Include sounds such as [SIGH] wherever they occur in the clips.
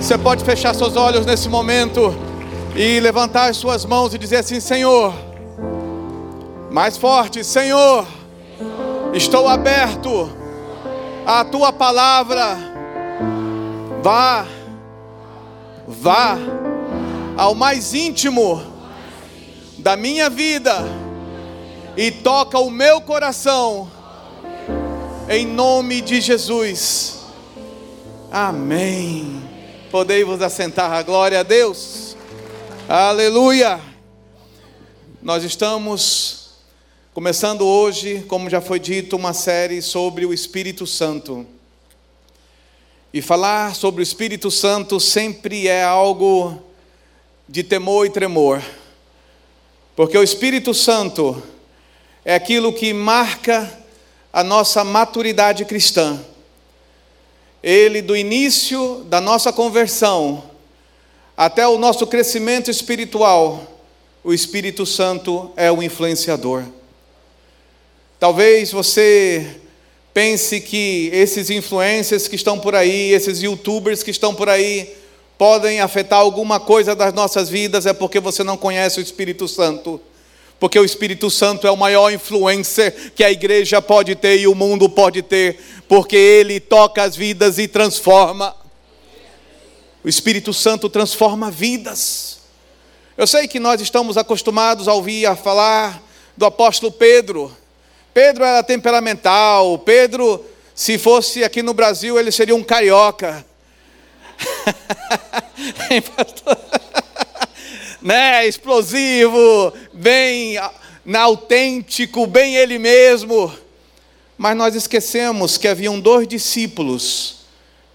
Você pode fechar seus olhos nesse momento e levantar as suas mãos e dizer assim: Senhor, mais forte, Senhor, estou aberto à tua palavra. Vá, vá ao mais íntimo da minha vida e toca o meu coração, em nome de Jesus. Amém. Podei vos assentar, a glória a Deus. Aleluia. Nós estamos começando hoje, como já foi dito, uma série sobre o Espírito Santo. E falar sobre o Espírito Santo sempre é algo de temor e tremor. Porque o Espírito Santo é aquilo que marca a nossa maturidade cristã ele do início da nossa conversão até o nosso crescimento espiritual, o Espírito Santo é o influenciador. Talvez você pense que esses influencers que estão por aí, esses youtubers que estão por aí, podem afetar alguma coisa das nossas vidas, é porque você não conhece o Espírito Santo. Porque o Espírito Santo é o maior influencer que a igreja pode ter e o mundo pode ter porque Ele toca as vidas e transforma. O Espírito Santo transforma vidas. Eu sei que nós estamos acostumados a ouvir a falar do apóstolo Pedro. Pedro era temperamental. Pedro, se fosse aqui no Brasil, ele seria um carioca. [LAUGHS] [LAUGHS] né? Explosivo, bem autêntico, bem ele mesmo. Mas nós esquecemos que haviam dois discípulos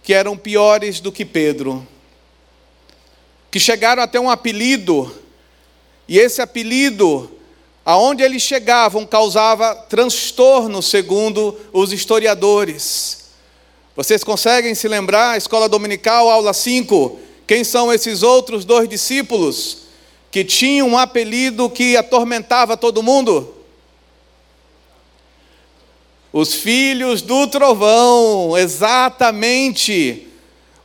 que eram piores do que Pedro, que chegaram até um apelido, e esse apelido, aonde eles chegavam, causava transtorno, segundo os historiadores. Vocês conseguem se lembrar, escola dominical, aula 5, quem são esses outros dois discípulos que tinham um apelido que atormentava todo mundo? Os filhos do trovão, exatamente.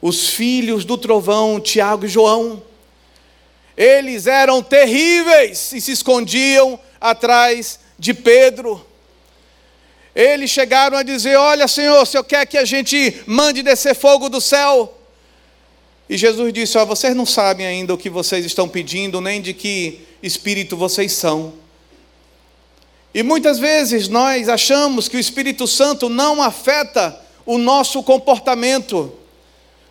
Os filhos do trovão, Tiago e João. Eles eram terríveis e se escondiam atrás de Pedro. Eles chegaram a dizer: Olha, Senhor, se eu quer que a gente mande descer fogo do céu. E Jesus disse: Ó, vocês não sabem ainda o que vocês estão pedindo, nem de que espírito vocês são. E muitas vezes nós achamos que o Espírito Santo não afeta o nosso comportamento.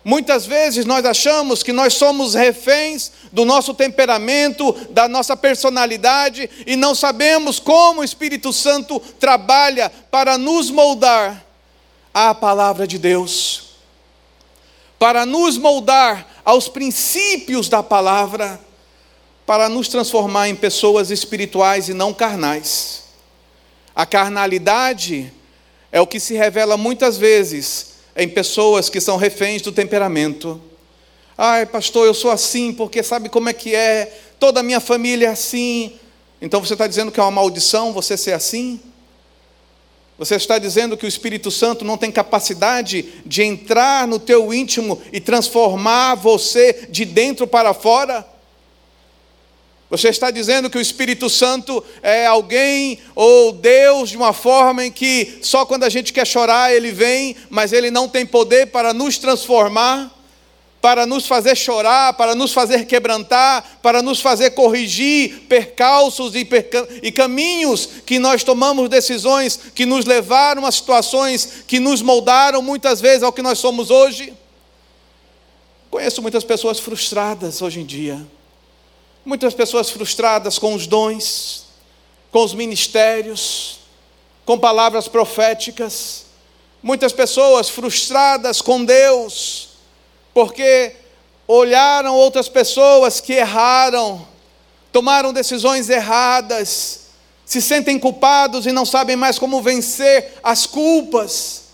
Muitas vezes nós achamos que nós somos reféns do nosso temperamento, da nossa personalidade e não sabemos como o Espírito Santo trabalha para nos moldar à palavra de Deus, para nos moldar aos princípios da palavra, para nos transformar em pessoas espirituais e não carnais. A carnalidade é o que se revela muitas vezes em pessoas que são reféns do temperamento. Ai, pastor, eu sou assim porque sabe como é que é, toda a minha família é assim. Então você está dizendo que é uma maldição você ser assim? Você está dizendo que o Espírito Santo não tem capacidade de entrar no teu íntimo e transformar você de dentro para fora? Você está dizendo que o Espírito Santo é alguém ou Deus de uma forma em que só quando a gente quer chorar ele vem, mas ele não tem poder para nos transformar, para nos fazer chorar, para nos fazer quebrantar, para nos fazer corrigir percalços e, perca e caminhos que nós tomamos decisões que nos levaram a situações que nos moldaram muitas vezes ao que nós somos hoje. Conheço muitas pessoas frustradas hoje em dia Muitas pessoas frustradas com os dons, com os ministérios, com palavras proféticas. Muitas pessoas frustradas com Deus, porque olharam outras pessoas que erraram, tomaram decisões erradas, se sentem culpados e não sabem mais como vencer as culpas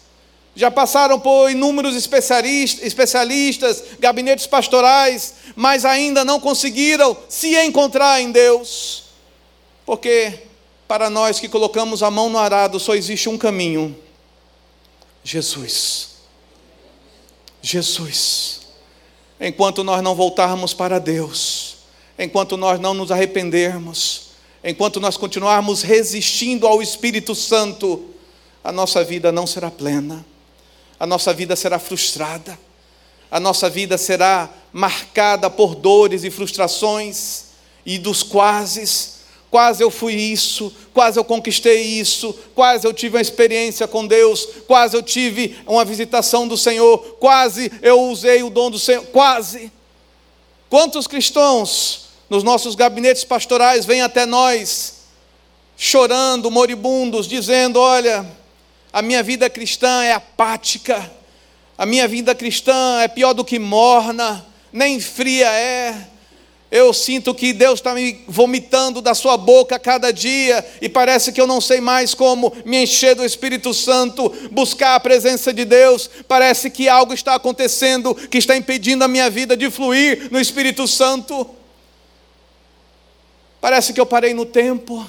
já passaram por inúmeros especialistas, gabinetes pastorais, mas ainda não conseguiram se encontrar em Deus. Porque para nós que colocamos a mão no arado só existe um caminho: Jesus. Jesus. enquanto nós não voltarmos para Deus, enquanto nós não nos arrependermos, enquanto nós continuarmos resistindo ao Espírito Santo, a nossa vida não será plena, a nossa vida será frustrada, a nossa vida será marcada por dores e frustrações e dos quases Quase eu fui isso, quase eu conquistei isso, quase eu tive uma experiência com Deus, quase eu tive uma visitação do Senhor, quase eu usei o dom do Senhor, quase. Quantos cristãos nos nossos gabinetes pastorais vêm até nós chorando, moribundos, dizendo: Olha, a minha vida cristã é apática, a minha vida cristã é pior do que morna, nem fria é eu sinto que Deus está me vomitando da sua boca a cada dia, e parece que eu não sei mais como me encher do Espírito Santo, buscar a presença de Deus. Parece que algo está acontecendo que está impedindo a minha vida de fluir no Espírito Santo. Parece que eu parei no tempo.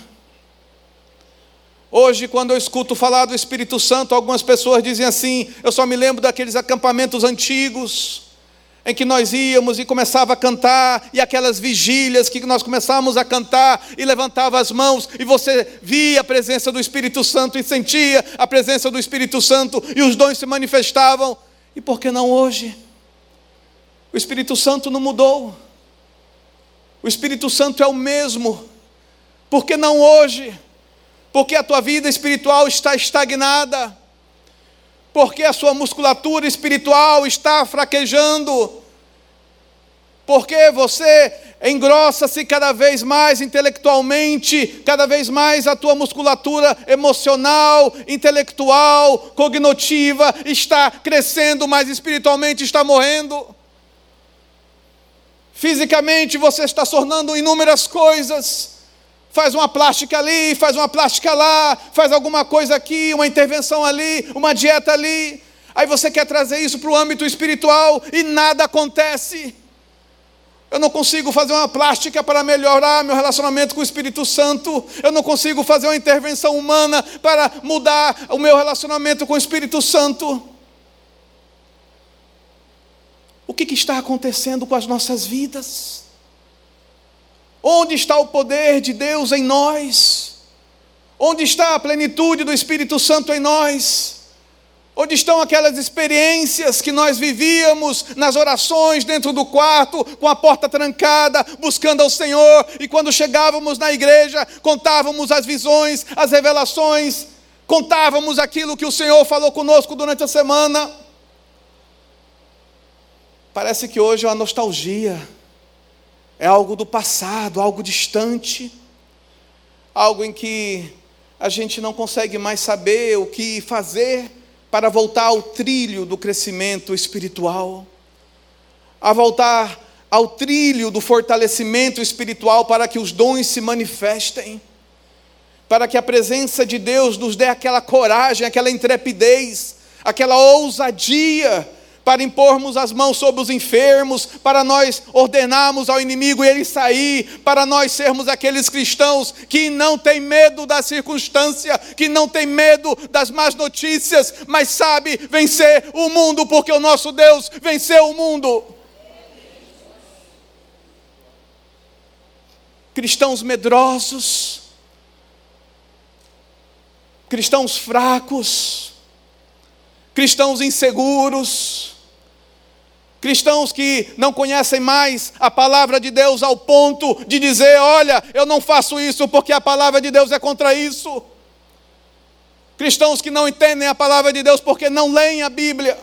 Hoje, quando eu escuto falar do Espírito Santo, algumas pessoas dizem assim: eu só me lembro daqueles acampamentos antigos em que nós íamos e começava a cantar, e aquelas vigílias que nós começávamos a cantar e levantava as mãos, e você via a presença do Espírito Santo e sentia a presença do Espírito Santo, e os dons se manifestavam. E por que não hoje? O Espírito Santo não mudou. O Espírito Santo é o mesmo. Por que não hoje? Porque a tua vida espiritual está estagnada porque a sua musculatura espiritual está fraquejando, porque você engrossa-se cada vez mais intelectualmente, cada vez mais a tua musculatura emocional, intelectual, cognitiva está crescendo, mas espiritualmente está morrendo. Fisicamente você está tornando inúmeras coisas faz uma plástica ali, faz uma plástica lá, faz alguma coisa aqui, uma intervenção ali, uma dieta ali. Aí você quer trazer isso para o âmbito espiritual e nada acontece. Eu não consigo fazer uma plástica para melhorar meu relacionamento com o Espírito Santo. Eu não consigo fazer uma intervenção humana para mudar o meu relacionamento com o Espírito Santo. O que, que está acontecendo com as nossas vidas? Onde está o poder de Deus em nós? Onde está a plenitude do Espírito Santo em nós? Onde estão aquelas experiências que nós vivíamos nas orações dentro do quarto, com a porta trancada, buscando ao Senhor, e quando chegávamos na igreja, contávamos as visões, as revelações, contávamos aquilo que o Senhor falou conosco durante a semana. Parece que hoje é uma nostalgia é algo do passado, algo distante, algo em que a gente não consegue mais saber o que fazer para voltar ao trilho do crescimento espiritual, a voltar ao trilho do fortalecimento espiritual para que os dons se manifestem, para que a presença de Deus nos dê aquela coragem, aquela intrepidez, aquela ousadia para impormos as mãos sobre os enfermos, para nós ordenarmos ao inimigo ele sair, para nós sermos aqueles cristãos que não tem medo da circunstância, que não tem medo das más notícias, mas sabe vencer o mundo, porque o nosso Deus venceu o mundo. Cristãos medrosos, cristãos fracos, cristãos inseguros, Cristãos que não conhecem mais a palavra de Deus ao ponto de dizer: olha, eu não faço isso porque a palavra de Deus é contra isso. Cristãos que não entendem a palavra de Deus porque não leem a Bíblia.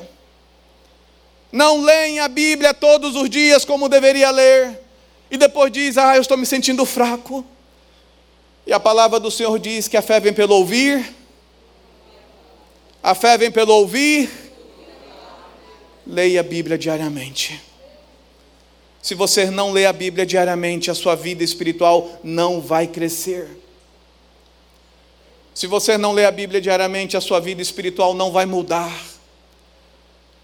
Não leem a Bíblia todos os dias como deveria ler. E depois diz: ah, eu estou me sentindo fraco. E a palavra do Senhor diz que a fé vem pelo ouvir. A fé vem pelo ouvir Leia a Bíblia diariamente. Se você não lê a Bíblia diariamente, a sua vida espiritual não vai crescer. Se você não lê a Bíblia diariamente, a sua vida espiritual não vai mudar.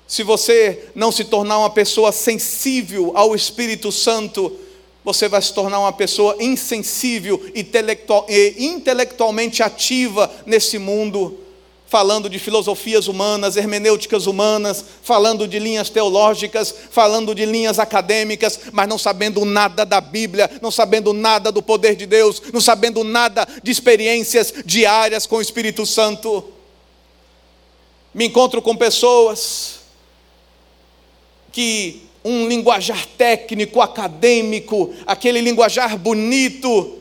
Se você não se tornar uma pessoa sensível ao Espírito Santo, você vai se tornar uma pessoa insensível e intelectualmente ativa nesse mundo falando de filosofias humanas, hermenêuticas humanas, falando de linhas teológicas, falando de linhas acadêmicas, mas não sabendo nada da Bíblia, não sabendo nada do poder de Deus, não sabendo nada de experiências diárias com o Espírito Santo. Me encontro com pessoas que um linguajar técnico, acadêmico, aquele linguajar bonito,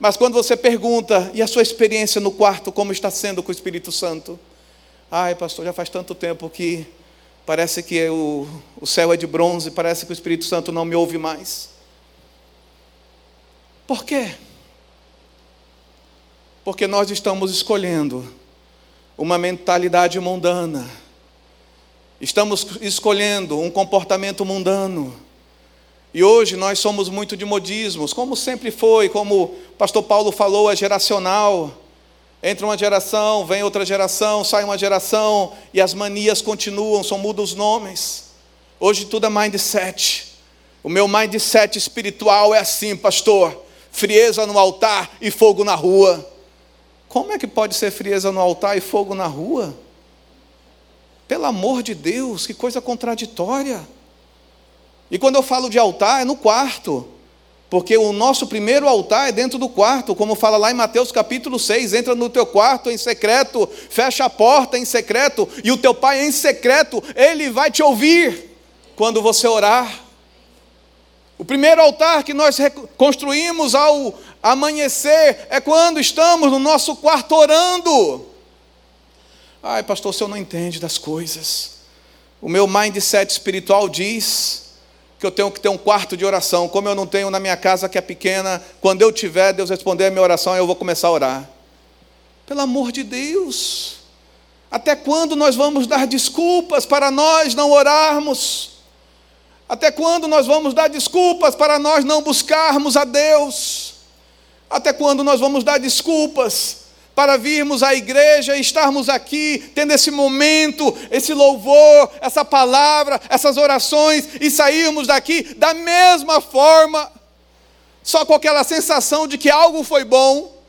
mas quando você pergunta, e a sua experiência no quarto, como está sendo com o Espírito Santo? Ai, pastor, já faz tanto tempo que parece que o, o céu é de bronze, parece que o Espírito Santo não me ouve mais. Por quê? Porque nós estamos escolhendo uma mentalidade mundana, estamos escolhendo um comportamento mundano e hoje nós somos muito de modismos, como sempre foi, como o pastor Paulo falou, é geracional. Entra uma geração, vem outra geração, sai uma geração e as manias continuam, só mudam os nomes. Hoje tudo é mindset. O meu mindset espiritual é assim, pastor: frieza no altar e fogo na rua. Como é que pode ser frieza no altar e fogo na rua? Pelo amor de Deus, que coisa contraditória. E quando eu falo de altar, é no quarto. Porque o nosso primeiro altar é dentro do quarto, como fala lá em Mateus capítulo 6, entra no teu quarto em secreto, fecha a porta em secreto, e o teu pai em secreto, ele vai te ouvir quando você orar. O primeiro altar que nós construímos ao amanhecer é quando estamos no nosso quarto orando. Ai, pastor, o senhor não entende das coisas. O meu mindset espiritual diz que eu tenho que ter um quarto de oração. Como eu não tenho na minha casa que é pequena, quando eu tiver, Deus responder a minha oração, eu vou começar a orar. Pelo amor de Deus, até quando nós vamos dar desculpas para nós não orarmos? Até quando nós vamos dar desculpas para nós não buscarmos a Deus? Até quando nós vamos dar desculpas para virmos à igreja e estarmos aqui, tendo esse momento, esse louvor, essa palavra, essas orações, e sairmos daqui da mesma forma, só com aquela sensação de que algo foi bom,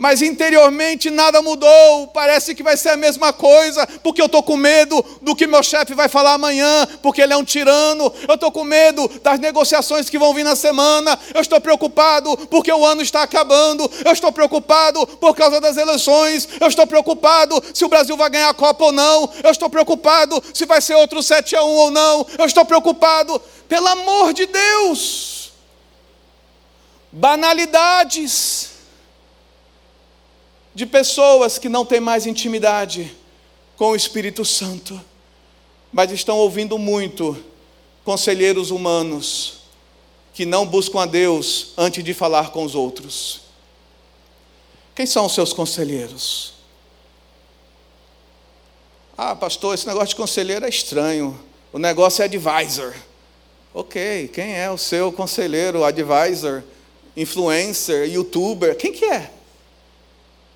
mas interiormente nada mudou, parece que vai ser a mesma coisa, porque eu estou com medo do que meu chefe vai falar amanhã, porque ele é um tirano, eu estou com medo das negociações que vão vir na semana, eu estou preocupado porque o ano está acabando, eu estou preocupado por causa das eleições, eu estou preocupado se o Brasil vai ganhar a Copa ou não, eu estou preocupado se vai ser outro 7 a 1 ou não, eu estou preocupado, pelo amor de Deus, banalidades, de pessoas que não têm mais intimidade com o Espírito Santo, mas estão ouvindo muito conselheiros humanos que não buscam a Deus antes de falar com os outros. Quem são os seus conselheiros? Ah, pastor, esse negócio de conselheiro é estranho. O negócio é advisor. Ok, quem é o seu conselheiro, advisor, influencer, youtuber? Quem que é?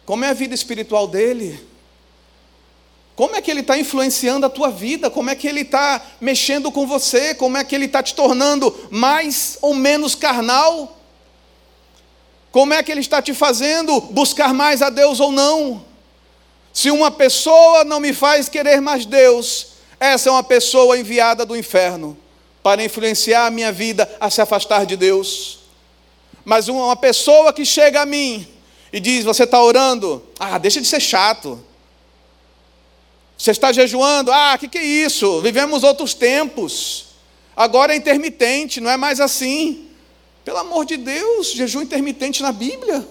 Como é a vida espiritual dele? Como é que ele está influenciando a tua vida? Como é que ele está mexendo com você? Como é que ele está te tornando mais ou menos carnal? Como é que ele está te fazendo buscar mais a Deus ou não? Se uma pessoa não me faz querer mais Deus, essa é uma pessoa enviada do inferno para influenciar a minha vida a se afastar de Deus. Mas uma pessoa que chega a mim e diz: Você está orando? Ah, deixa de ser chato. Você está jejuando? Ah, o que, que é isso? Vivemos outros tempos. Agora é intermitente, não é mais assim. Pelo amor de Deus, jejum intermitente na Bíblia.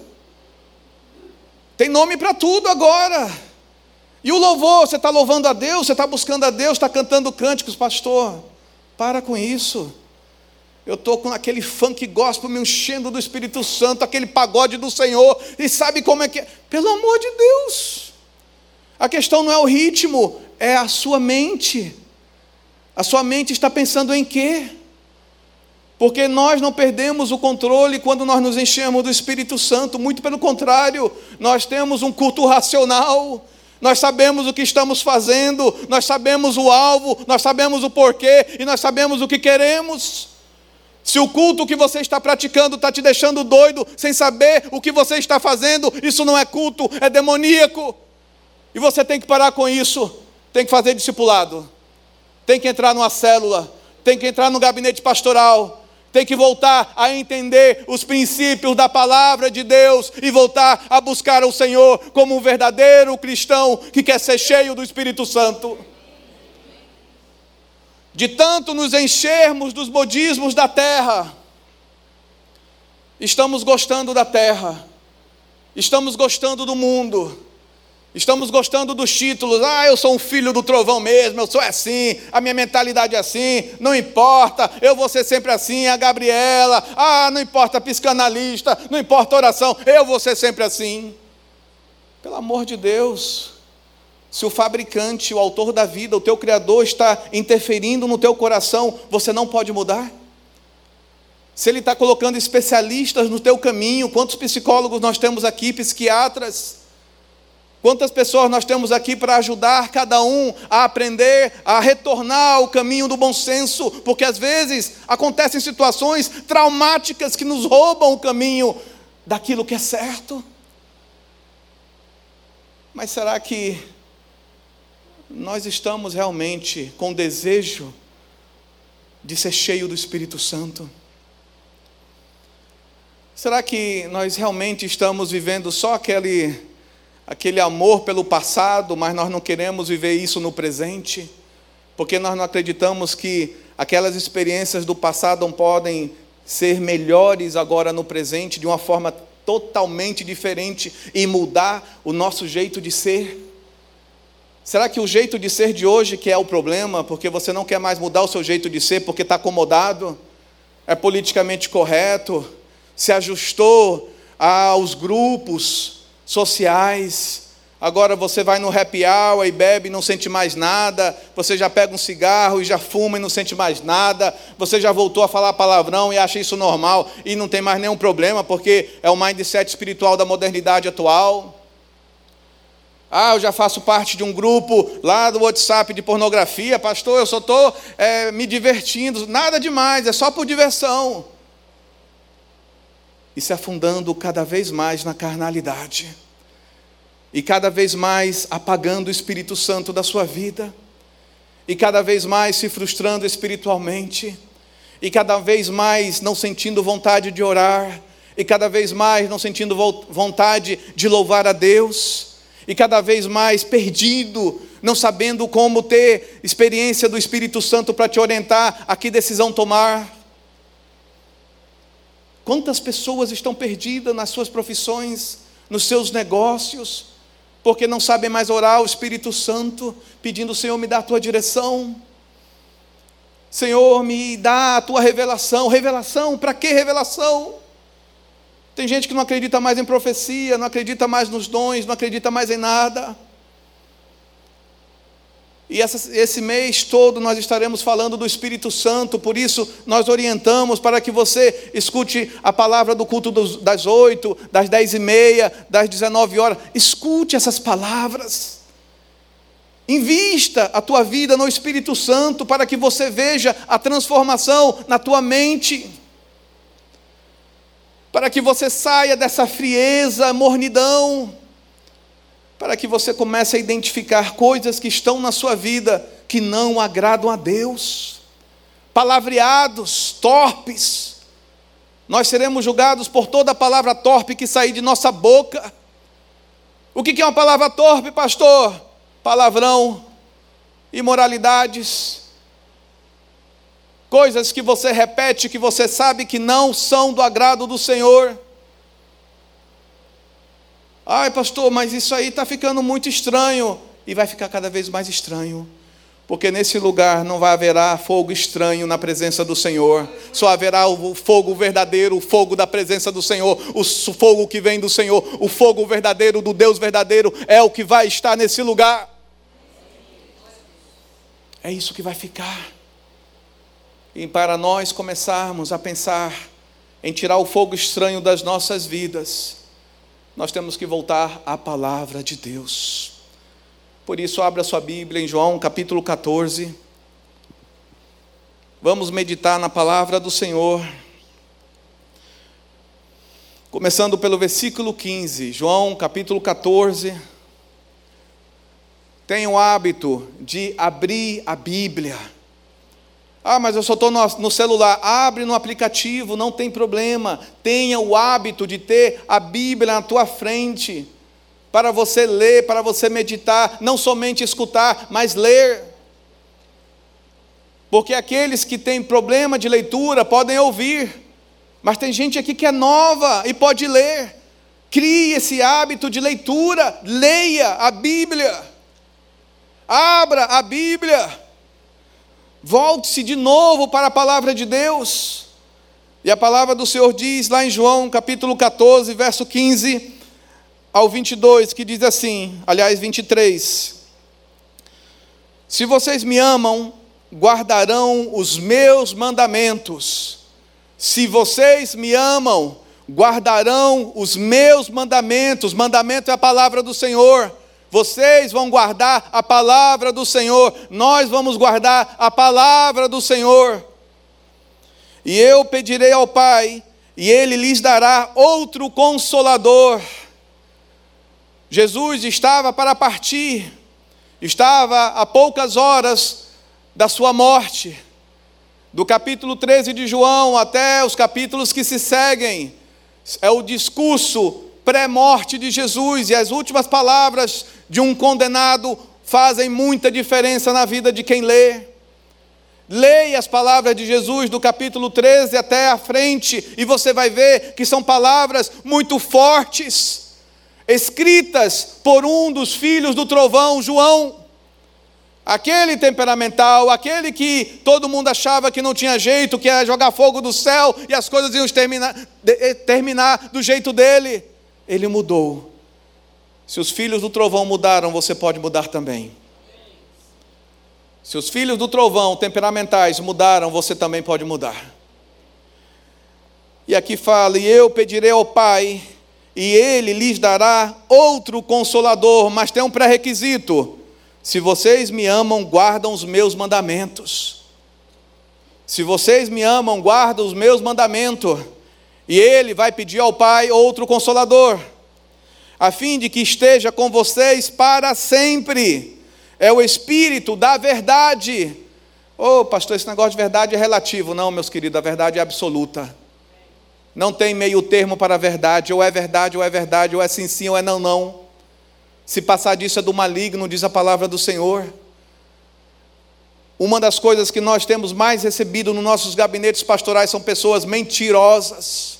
Tem nome para tudo agora. E o louvor, você está louvando a Deus, você está buscando a Deus, está cantando cânticos, pastor. Para com isso. Eu estou com aquele funk gospel me enchendo do Espírito Santo, aquele pagode do Senhor, e sabe como é que é? Pelo amor de Deus. A questão não é o ritmo, é a sua mente. A sua mente está pensando em quê? Porque nós não perdemos o controle quando nós nos enchemos do Espírito Santo, muito pelo contrário, nós temos um culto racional, nós sabemos o que estamos fazendo, nós sabemos o alvo, nós sabemos o porquê e nós sabemos o que queremos. Se o culto que você está praticando está te deixando doido, sem saber o que você está fazendo, isso não é culto, é demoníaco. E você tem que parar com isso, tem que fazer discipulado, tem que entrar numa célula, tem que entrar no gabinete pastoral, tem que voltar a entender os princípios da palavra de Deus e voltar a buscar o Senhor como um verdadeiro cristão que quer ser cheio do Espírito Santo. De tanto nos enchermos dos modismos da terra, estamos gostando da terra, estamos gostando do mundo, Estamos gostando dos títulos. Ah, eu sou um filho do trovão mesmo, eu sou assim, a minha mentalidade é assim, não importa, eu vou ser sempre assim, a Gabriela. Ah, não importa psicanalista, não importa oração, eu vou ser sempre assim. Pelo amor de Deus, se o fabricante, o autor da vida, o teu criador está interferindo no teu coração, você não pode mudar? Se ele está colocando especialistas no teu caminho, quantos psicólogos nós temos aqui, psiquiatras? Quantas pessoas nós temos aqui para ajudar cada um a aprender a retornar ao caminho do bom senso, porque às vezes acontecem situações traumáticas que nos roubam o caminho daquilo que é certo. Mas será que nós estamos realmente com desejo de ser cheio do Espírito Santo? Será que nós realmente estamos vivendo só aquele aquele amor pelo passado, mas nós não queremos viver isso no presente, porque nós não acreditamos que aquelas experiências do passado não podem ser melhores agora no presente, de uma forma totalmente diferente e mudar o nosso jeito de ser. Será que o jeito de ser de hoje que é o problema, porque você não quer mais mudar o seu jeito de ser porque está acomodado, é politicamente correto, se ajustou aos grupos, sociais. Agora você vai no happy hour e bebe e não sente mais nada. Você já pega um cigarro e já fuma e não sente mais nada. Você já voltou a falar palavrão e acha isso normal e não tem mais nenhum problema porque é o mindset espiritual da modernidade atual. Ah, eu já faço parte de um grupo lá do WhatsApp de pornografia, pastor. Eu só estou é, me divertindo, nada demais, é só por diversão. E se afundando cada vez mais na carnalidade. E cada vez mais apagando o Espírito Santo da sua vida, e cada vez mais se frustrando espiritualmente, e cada vez mais não sentindo vontade de orar, e cada vez mais não sentindo vontade de louvar a Deus, e cada vez mais perdido, não sabendo como ter experiência do Espírito Santo para te orientar a que decisão tomar. Quantas pessoas estão perdidas nas suas profissões, nos seus negócios, porque não sabem mais orar ao Espírito Santo, pedindo: Senhor, me dá a tua direção. Senhor, me dá a tua revelação. Revelação, para que revelação? Tem gente que não acredita mais em profecia, não acredita mais nos dons, não acredita mais em nada. E essa, esse mês todo nós estaremos falando do Espírito Santo, por isso nós orientamos para que você escute a palavra do culto dos, das oito, das dez e meia, das dezenove horas. Escute essas palavras. Invista a tua vida no Espírito Santo para que você veja a transformação na tua mente. Para que você saia dessa frieza, mornidão para que você comece a identificar coisas que estão na sua vida que não agradam a Deus. Palavreados, torpes. Nós seremos julgados por toda palavra torpe que sair de nossa boca. O que é uma palavra torpe, pastor? Palavrão, imoralidades, coisas que você repete que você sabe que não são do agrado do Senhor. Ai, pastor, mas isso aí está ficando muito estranho. E vai ficar cada vez mais estranho. Porque nesse lugar não vai haverá fogo estranho na presença do Senhor. Só haverá o fogo verdadeiro, o fogo da presença do Senhor, o fogo que vem do Senhor, o fogo verdadeiro do Deus verdadeiro é o que vai estar nesse lugar. É isso que vai ficar. E para nós começarmos a pensar em tirar o fogo estranho das nossas vidas, nós temos que voltar à palavra de Deus. Por isso, abra sua Bíblia em João capítulo 14. Vamos meditar na palavra do Senhor. Começando pelo versículo 15, João capítulo 14, tenha o hábito de abrir a Bíblia. Ah, mas eu só estou no, no celular. Abre no aplicativo, não tem problema. Tenha o hábito de ter a Bíblia na tua frente, para você ler, para você meditar, não somente escutar, mas ler. Porque aqueles que têm problema de leitura podem ouvir, mas tem gente aqui que é nova e pode ler. Crie esse hábito de leitura, leia a Bíblia, abra a Bíblia, volte-se de novo para a palavra de Deus. E a palavra do Senhor diz lá em João capítulo 14, verso 15 ao 22, que diz assim, aliás, 23: Se vocês me amam, guardarão os meus mandamentos. Se vocês me amam, guardarão os meus mandamentos. Mandamento é a palavra do Senhor. Vocês vão guardar a palavra do Senhor. Nós vamos guardar a palavra do Senhor. E eu pedirei ao Pai, e ele lhes dará outro consolador. Jesus estava para partir, estava a poucas horas da sua morte. Do capítulo 13 de João até os capítulos que se seguem, é o discurso pré-morte de Jesus e as últimas palavras de um condenado fazem muita diferença na vida de quem lê. Leia as palavras de Jesus do capítulo 13 até a frente e você vai ver que são palavras muito fortes, escritas por um dos filhos do trovão, João. Aquele temperamental, aquele que todo mundo achava que não tinha jeito, que ia jogar fogo do céu e as coisas iam terminar, eh, terminar do jeito dele, ele mudou. Se os filhos do trovão mudaram, você pode mudar também. Se os filhos do trovão temperamentais mudaram, você também pode mudar. E aqui fala: E eu pedirei ao Pai, e ele lhes dará outro consolador, mas tem um pré-requisito se vocês me amam, guardam os meus mandamentos. Se vocês me amam, guardam os meus mandamentos. E ele vai pedir ao Pai outro consolador, a fim de que esteja com vocês para sempre. É o Espírito da verdade. Ô oh, pastor, esse negócio de verdade é relativo. Não, meus queridos, a verdade é absoluta. Não tem meio termo para a verdade. Ou é verdade, ou é verdade, ou é sim, sim, ou é não, não. Se passar disso é do maligno, diz a palavra do Senhor. Uma das coisas que nós temos mais recebido nos nossos gabinetes pastorais são pessoas mentirosas,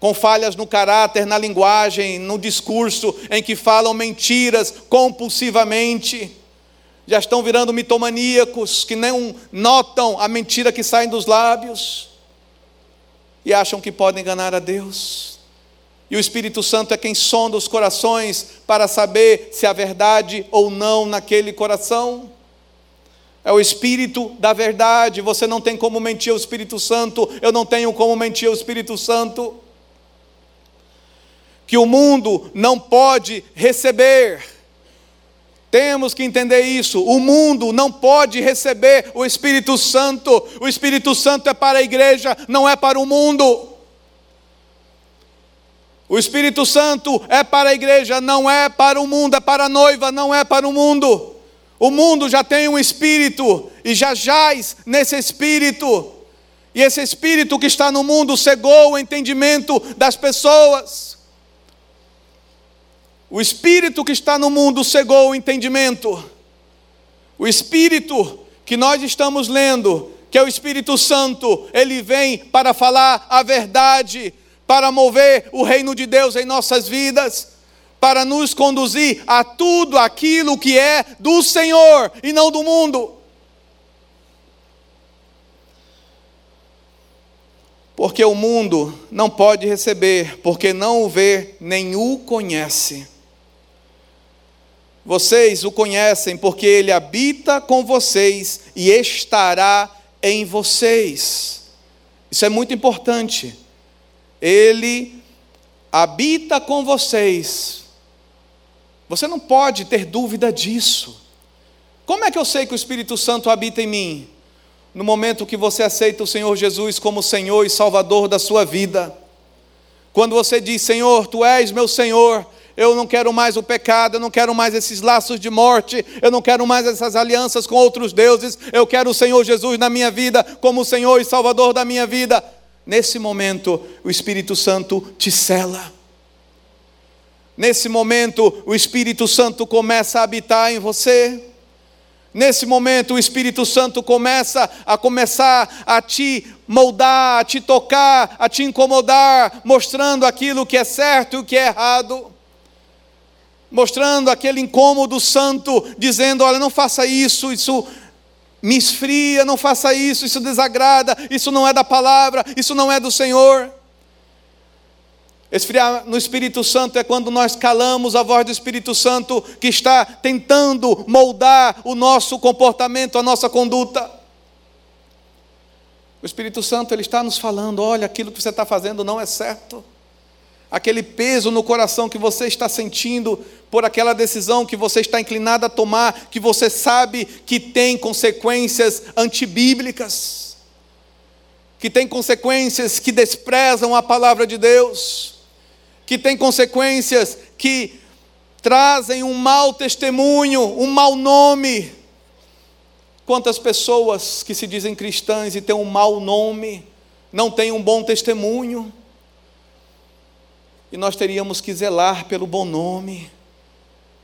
com falhas no caráter, na linguagem, no discurso, em que falam mentiras compulsivamente. Já estão virando mitomaníacos, que nem notam a mentira que sai dos lábios e acham que podem enganar a Deus. E o Espírito Santo é quem sonda os corações para saber se há verdade ou não naquele coração. É o Espírito da verdade. Você não tem como mentir ao Espírito Santo, eu não tenho como mentir ao Espírito Santo. Que o mundo não pode receber. Temos que entender isso. O mundo não pode receber o Espírito Santo. O Espírito Santo é para a igreja, não é para o mundo. O Espírito Santo é para a igreja, não é para o mundo, é para a noiva, não é para o mundo. O mundo já tem um espírito e já jaz nesse espírito. E esse espírito que está no mundo cegou o entendimento das pessoas. O espírito que está no mundo cegou o entendimento. O espírito que nós estamos lendo, que é o Espírito Santo, ele vem para falar a verdade para mover o reino de Deus em nossas vidas, para nos conduzir a tudo aquilo que é do Senhor e não do mundo. Porque o mundo não pode receber, porque não o vê nem o conhece. Vocês o conhecem porque ele habita com vocês e estará em vocês. Isso é muito importante. Ele habita com vocês. Você não pode ter dúvida disso. Como é que eu sei que o Espírito Santo habita em mim? No momento que você aceita o Senhor Jesus como Senhor e Salvador da sua vida. Quando você diz, Senhor, Tu és meu Senhor, Eu não quero mais o pecado, eu não quero mais esses laços de morte, eu não quero mais essas alianças com outros deuses. Eu quero o Senhor Jesus na minha vida como Senhor e Salvador da minha vida. Nesse momento, o Espírito Santo te cela. Nesse momento, o Espírito Santo começa a habitar em você. Nesse momento, o Espírito Santo começa a começar a te moldar, a te tocar, a te incomodar, mostrando aquilo que é certo e o que é errado. Mostrando aquele incômodo santo, dizendo: olha, não faça isso, isso me esfria, não faça isso, isso desagrada, isso não é da palavra, isso não é do Senhor. Esfriar no Espírito Santo é quando nós calamos a voz do Espírito Santo que está tentando moldar o nosso comportamento, a nossa conduta. O Espírito Santo ele está nos falando: olha, aquilo que você está fazendo não é certo. Aquele peso no coração que você está sentindo por aquela decisão que você está inclinado a tomar, que você sabe que tem consequências antibíblicas, que tem consequências que desprezam a palavra de Deus que tem consequências que trazem um mau testemunho, um mau nome. Quantas pessoas que se dizem cristãs e têm um mau nome, não têm um bom testemunho? E nós teríamos que zelar pelo bom nome,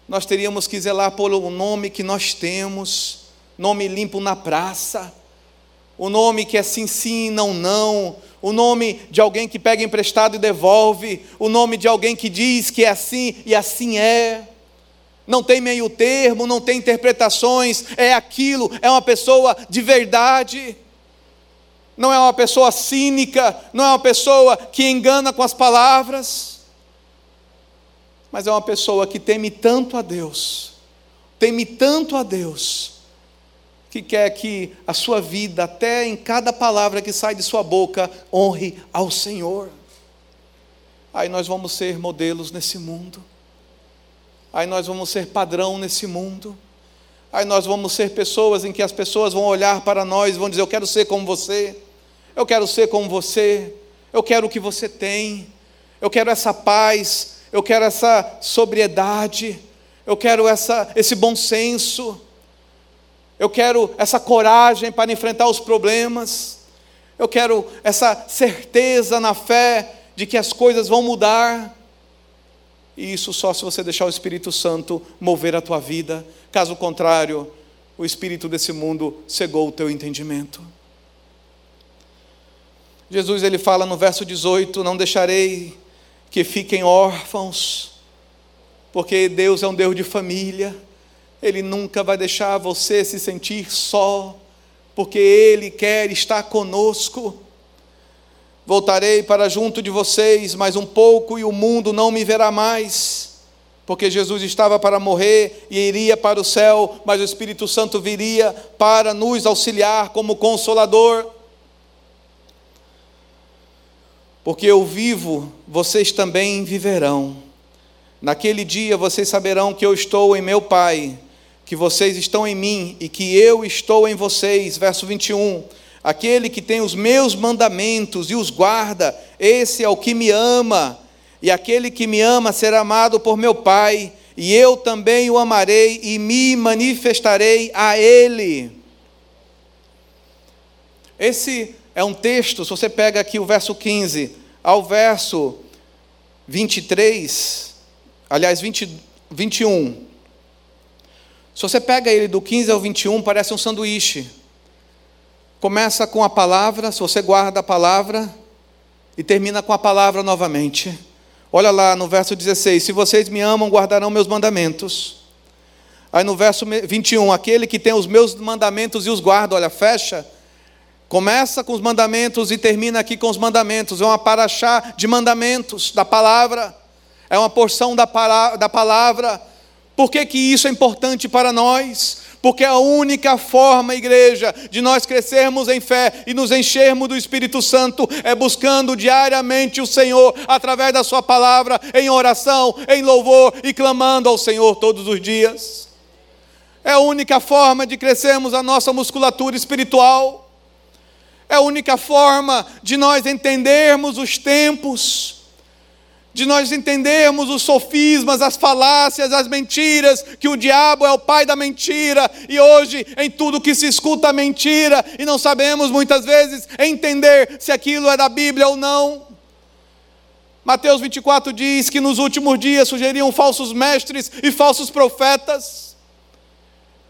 nós teríamos que zelar pelo nome que nós temos, nome limpo na praça, o nome que é sim, sim, não, não, o nome de alguém que pega emprestado e devolve, o nome de alguém que diz que é assim e assim é. Não tem meio termo, não tem interpretações, é aquilo, é uma pessoa de verdade. Não é uma pessoa cínica, não é uma pessoa que engana com as palavras, mas é uma pessoa que teme tanto a Deus, teme tanto a Deus, que quer que a sua vida, até em cada palavra que sai de sua boca, honre ao Senhor. Aí nós vamos ser modelos nesse mundo. Aí nós vamos ser padrão nesse mundo. Aí nós vamos ser pessoas em que as pessoas vão olhar para nós e vão dizer: Eu quero ser como você. Eu quero ser como você. Eu quero o que você tem. Eu quero essa paz. Eu quero essa sobriedade. Eu quero essa, esse bom senso eu quero essa coragem para enfrentar os problemas, eu quero essa certeza na fé de que as coisas vão mudar. E isso só se você deixar o Espírito Santo mover a tua vida, caso contrário, o espírito desse mundo cegou o teu entendimento. Jesus ele fala no verso 18: Não deixarei que fiquem órfãos, porque Deus é um Deus de família. Ele nunca vai deixar você se sentir só, porque Ele quer estar conosco. Voltarei para junto de vocês mais um pouco e o mundo não me verá mais, porque Jesus estava para morrer e iria para o céu, mas o Espírito Santo viria para nos auxiliar como consolador. Porque eu vivo, vocês também viverão. Naquele dia vocês saberão que eu estou em meu Pai que vocês estão em mim e que eu estou em vocês. Verso 21. Aquele que tem os meus mandamentos e os guarda, esse é o que me ama. E aquele que me ama será amado por meu Pai, e eu também o amarei e me manifestarei a ele. Esse é um texto, se você pega aqui o verso 15 ao verso 23, aliás, 20, 21. Se você pega ele do 15 ao 21, parece um sanduíche. Começa com a palavra, se você guarda a palavra, e termina com a palavra novamente. Olha lá no verso 16: Se vocês me amam, guardarão meus mandamentos. Aí no verso 21, aquele que tem os meus mandamentos e os guarda, olha, fecha. Começa com os mandamentos e termina aqui com os mandamentos. É uma paraxá de mandamentos, da palavra. É uma porção da, da palavra por que, que isso é importante para nós? Porque a única forma, igreja, de nós crescermos em fé e nos enchermos do Espírito Santo é buscando diariamente o Senhor através da Sua palavra, em oração, em louvor e clamando ao Senhor todos os dias. É a única forma de crescermos a nossa musculatura espiritual. É a única forma de nós entendermos os tempos de nós entendermos os sofismas, as falácias, as mentiras, que o diabo é o pai da mentira, e hoje em tudo que se escuta a mentira, e não sabemos muitas vezes entender se aquilo é da Bíblia ou não. Mateus 24 diz que nos últimos dias surgiriam falsos mestres e falsos profetas.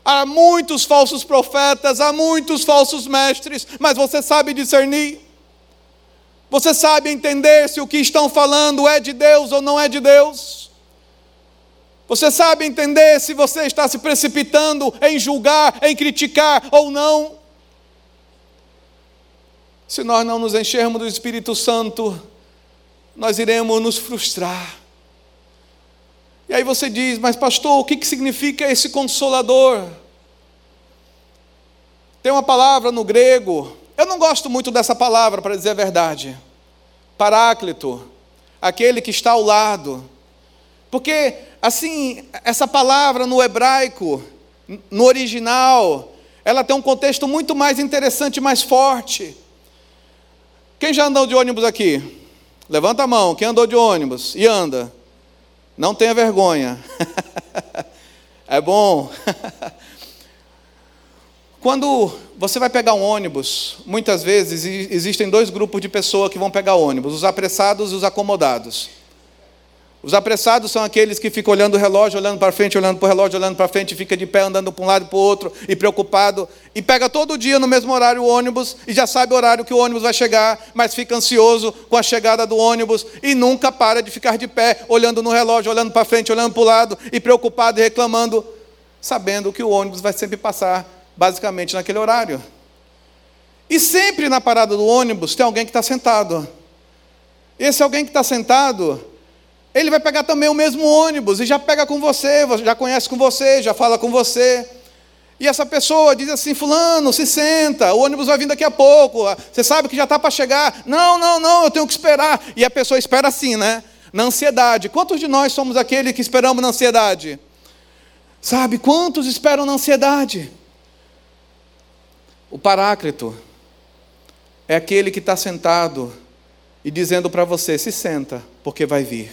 Há muitos falsos profetas, há muitos falsos mestres, mas você sabe discernir? Você sabe entender se o que estão falando é de Deus ou não é de Deus? Você sabe entender se você está se precipitando em julgar, em criticar ou não? Se nós não nos enchermos do Espírito Santo, nós iremos nos frustrar. E aí você diz, mas pastor, o que, que significa esse consolador? Tem uma palavra no grego eu não gosto muito dessa palavra, para dizer a verdade. Paráclito, aquele que está ao lado. Porque, assim, essa palavra no hebraico, no original, ela tem um contexto muito mais interessante, mais forte. Quem já andou de ônibus aqui? Levanta a mão, quem andou de ônibus e anda? Não tenha vergonha. [LAUGHS] é bom. [LAUGHS] Quando você vai pegar um ônibus, muitas vezes existem dois grupos de pessoas que vão pegar ônibus: os apressados e os acomodados. Os apressados são aqueles que ficam olhando o relógio, olhando para frente, olhando para o relógio, olhando para frente, fica de pé, andando para um lado e para o outro, e preocupado, e pega todo dia no mesmo horário o ônibus, e já sabe o horário que o ônibus vai chegar, mas fica ansioso com a chegada do ônibus, e nunca para de ficar de pé, olhando no relógio, olhando para frente, olhando para o lado, e preocupado e reclamando, sabendo que o ônibus vai sempre passar basicamente naquele horário. E sempre na parada do ônibus tem alguém que está sentado. Esse alguém que está sentado, ele vai pegar também o mesmo ônibus e já pega com você, já conhece com você, já fala com você. E essa pessoa diz assim: Fulano, se senta, o ônibus vai vir daqui a pouco, você sabe que já está para chegar. Não, não, não, eu tenho que esperar. E a pessoa espera assim, né? Na ansiedade. Quantos de nós somos aquele que esperamos na ansiedade? Sabe, quantos esperam na ansiedade? O Paráclito é aquele que está sentado e dizendo para você: se senta, porque vai vir.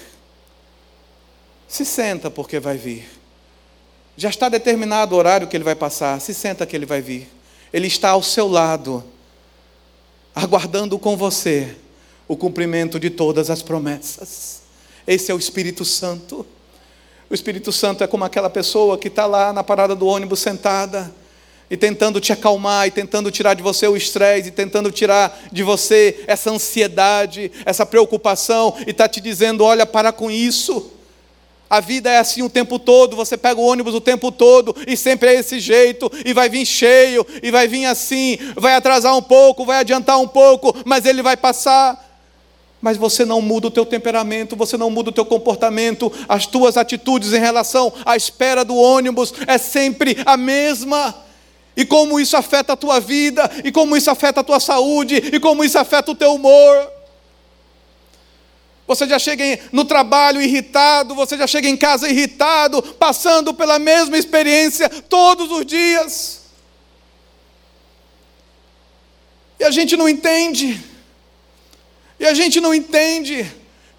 Se senta, porque vai vir. Já está determinado o horário que ele vai passar, se senta que ele vai vir. Ele está ao seu lado, aguardando com você o cumprimento de todas as promessas. Esse é o Espírito Santo. O Espírito Santo é como aquela pessoa que está lá na parada do ônibus sentada e tentando te acalmar, e tentando tirar de você o estresse, e tentando tirar de você essa ansiedade, essa preocupação, e está te dizendo: olha, para com isso. A vida é assim o tempo todo, você pega o ônibus o tempo todo, e sempre é esse jeito, e vai vir cheio, e vai vir assim, vai atrasar um pouco, vai adiantar um pouco, mas ele vai passar. Mas você não muda o teu temperamento, você não muda o teu comportamento, as tuas atitudes em relação à espera do ônibus é sempre a mesma e como isso afeta a tua vida, e como isso afeta a tua saúde, e como isso afeta o teu humor. Você já chega no trabalho irritado, você já chega em casa irritado, passando pela mesma experiência todos os dias. E a gente não entende. E a gente não entende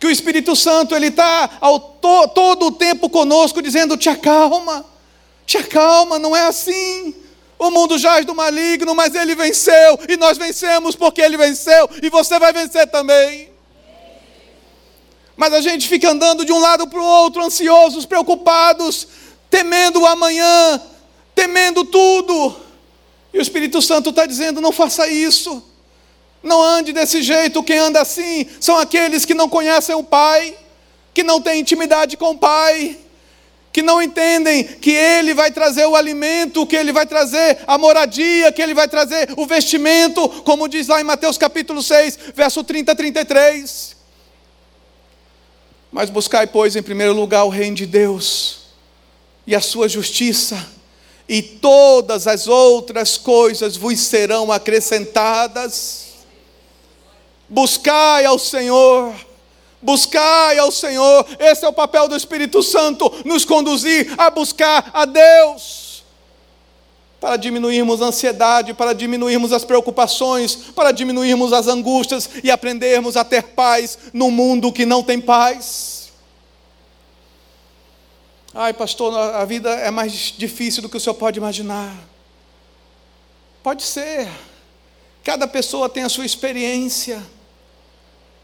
que o Espírito Santo ele está to, todo o tempo conosco dizendo: te acalma, te acalma, não é assim. O mundo jaz do maligno, mas ele venceu, e nós vencemos porque ele venceu, e você vai vencer também. Mas a gente fica andando de um lado para o outro, ansiosos, preocupados, temendo o amanhã, temendo tudo. E o Espírito Santo está dizendo: não faça isso, não ande desse jeito. Quem anda assim são aqueles que não conhecem o Pai, que não têm intimidade com o Pai que não entendem que Ele vai trazer o alimento, que Ele vai trazer a moradia, que Ele vai trazer o vestimento, como diz lá em Mateus capítulo 6, verso 30 a 33. Mas buscai, pois, em primeiro lugar o reino de Deus e a sua justiça, e todas as outras coisas vos serão acrescentadas. Buscai ao Senhor Buscai ao Senhor, esse é o papel do Espírito Santo, nos conduzir a buscar a Deus. para diminuirmos a ansiedade, para diminuirmos as preocupações, para diminuirmos as angústias e aprendermos a ter paz num mundo que não tem paz. Ai, pastor, a vida é mais difícil do que o senhor pode imaginar. Pode ser. Cada pessoa tem a sua experiência.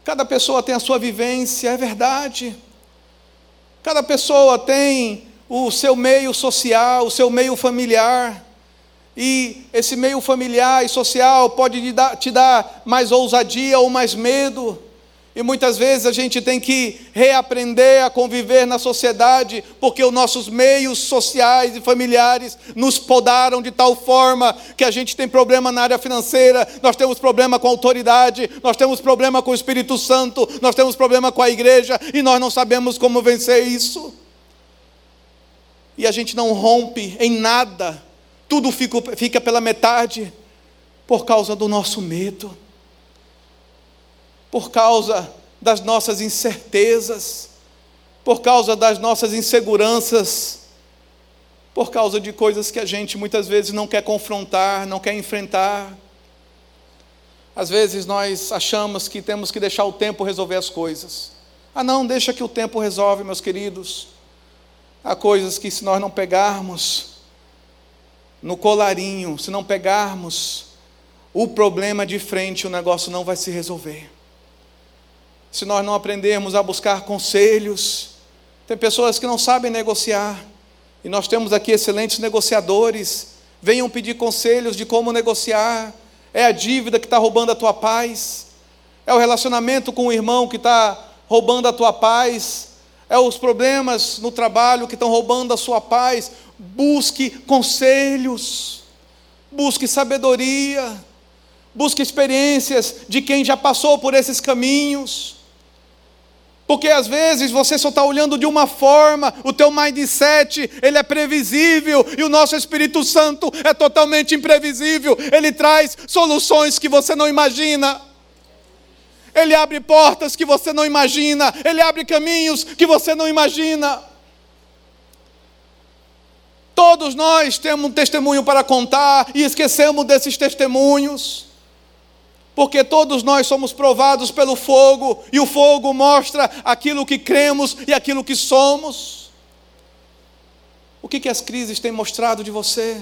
Cada pessoa tem a sua vivência, é verdade. Cada pessoa tem o seu meio social, o seu meio familiar. E esse meio familiar e social pode te dar, mais ousadia ou mais medo. E muitas vezes a gente tem que reaprender a conviver na sociedade, porque os nossos meios sociais e familiares nos podaram de tal forma que a gente tem problema na área financeira, nós temos problema com a autoridade, nós temos problema com o Espírito Santo, nós temos problema com a igreja e nós não sabemos como vencer isso. E a gente não rompe em nada, tudo fica, fica pela metade por causa do nosso medo por causa das nossas incertezas, por causa das nossas inseguranças, por causa de coisas que a gente muitas vezes não quer confrontar, não quer enfrentar. Às vezes nós achamos que temos que deixar o tempo resolver as coisas. Ah, não, deixa que o tempo resolve, meus queridos. Há coisas que, se nós não pegarmos no colarinho, se não pegarmos o problema de frente, o negócio não vai se resolver se nós não aprendermos a buscar conselhos. Tem pessoas que não sabem negociar, e nós temos aqui excelentes negociadores. Venham pedir conselhos de como negociar. É a dívida que está roubando a tua paz, é o relacionamento com o irmão que está roubando a tua paz, é os problemas no trabalho que estão roubando a sua paz. Busque conselhos, busque sabedoria, busque experiências de quem já passou por esses caminhos. Porque às vezes você só está olhando de uma forma, o teu mindset, ele é previsível, e o nosso Espírito Santo é totalmente imprevisível, ele traz soluções que você não imagina. Ele abre portas que você não imagina, ele abre caminhos que você não imagina. Todos nós temos um testemunho para contar e esquecemos desses testemunhos porque todos nós somos provados pelo fogo, e o fogo mostra aquilo que cremos e aquilo que somos. O que, que as crises têm mostrado de você?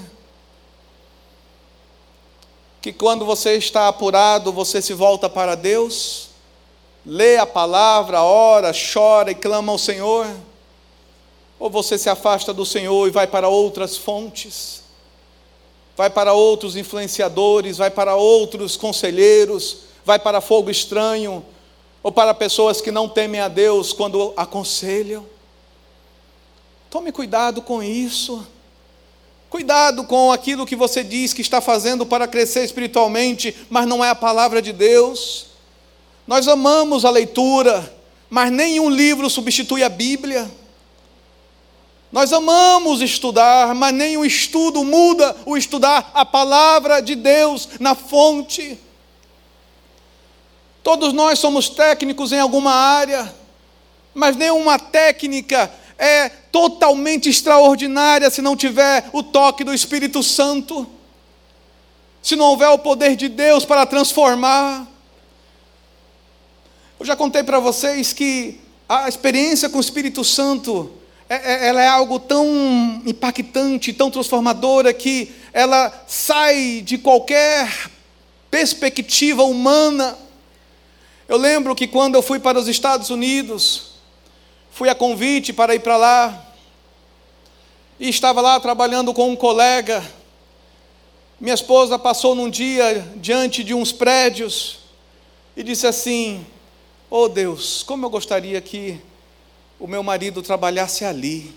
Que quando você está apurado, você se volta para Deus, lê a palavra, ora, chora e clama ao Senhor, ou você se afasta do Senhor e vai para outras fontes? Vai para outros influenciadores, vai para outros conselheiros, vai para fogo estranho, ou para pessoas que não temem a Deus quando aconselham. Tome cuidado com isso. Cuidado com aquilo que você diz que está fazendo para crescer espiritualmente, mas não é a palavra de Deus. Nós amamos a leitura, mas nenhum livro substitui a Bíblia. Nós amamos estudar, mas nem o estudo muda o estudar a palavra de Deus na fonte. Todos nós somos técnicos em alguma área, mas nenhuma técnica é totalmente extraordinária se não tiver o toque do Espírito Santo, se não houver o poder de Deus para transformar. Eu já contei para vocês que a experiência com o Espírito Santo ela é algo tão impactante, tão transformadora, que ela sai de qualquer perspectiva humana. Eu lembro que quando eu fui para os Estados Unidos, fui a convite para ir para lá, e estava lá trabalhando com um colega. Minha esposa passou num dia diante de uns prédios e disse assim: Oh Deus, como eu gostaria que o meu marido trabalhasse ali.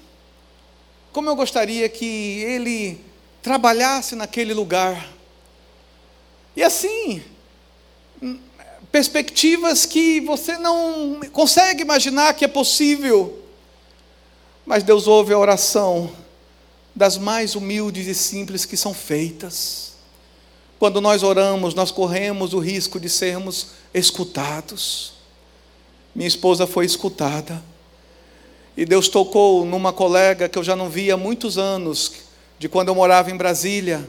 Como eu gostaria que ele trabalhasse naquele lugar. E assim, perspectivas que você não consegue imaginar que é possível. Mas Deus ouve a oração das mais humildes e simples que são feitas. Quando nós oramos, nós corremos o risco de sermos escutados. Minha esposa foi escutada. E Deus tocou numa colega que eu já não via há muitos anos, de quando eu morava em Brasília.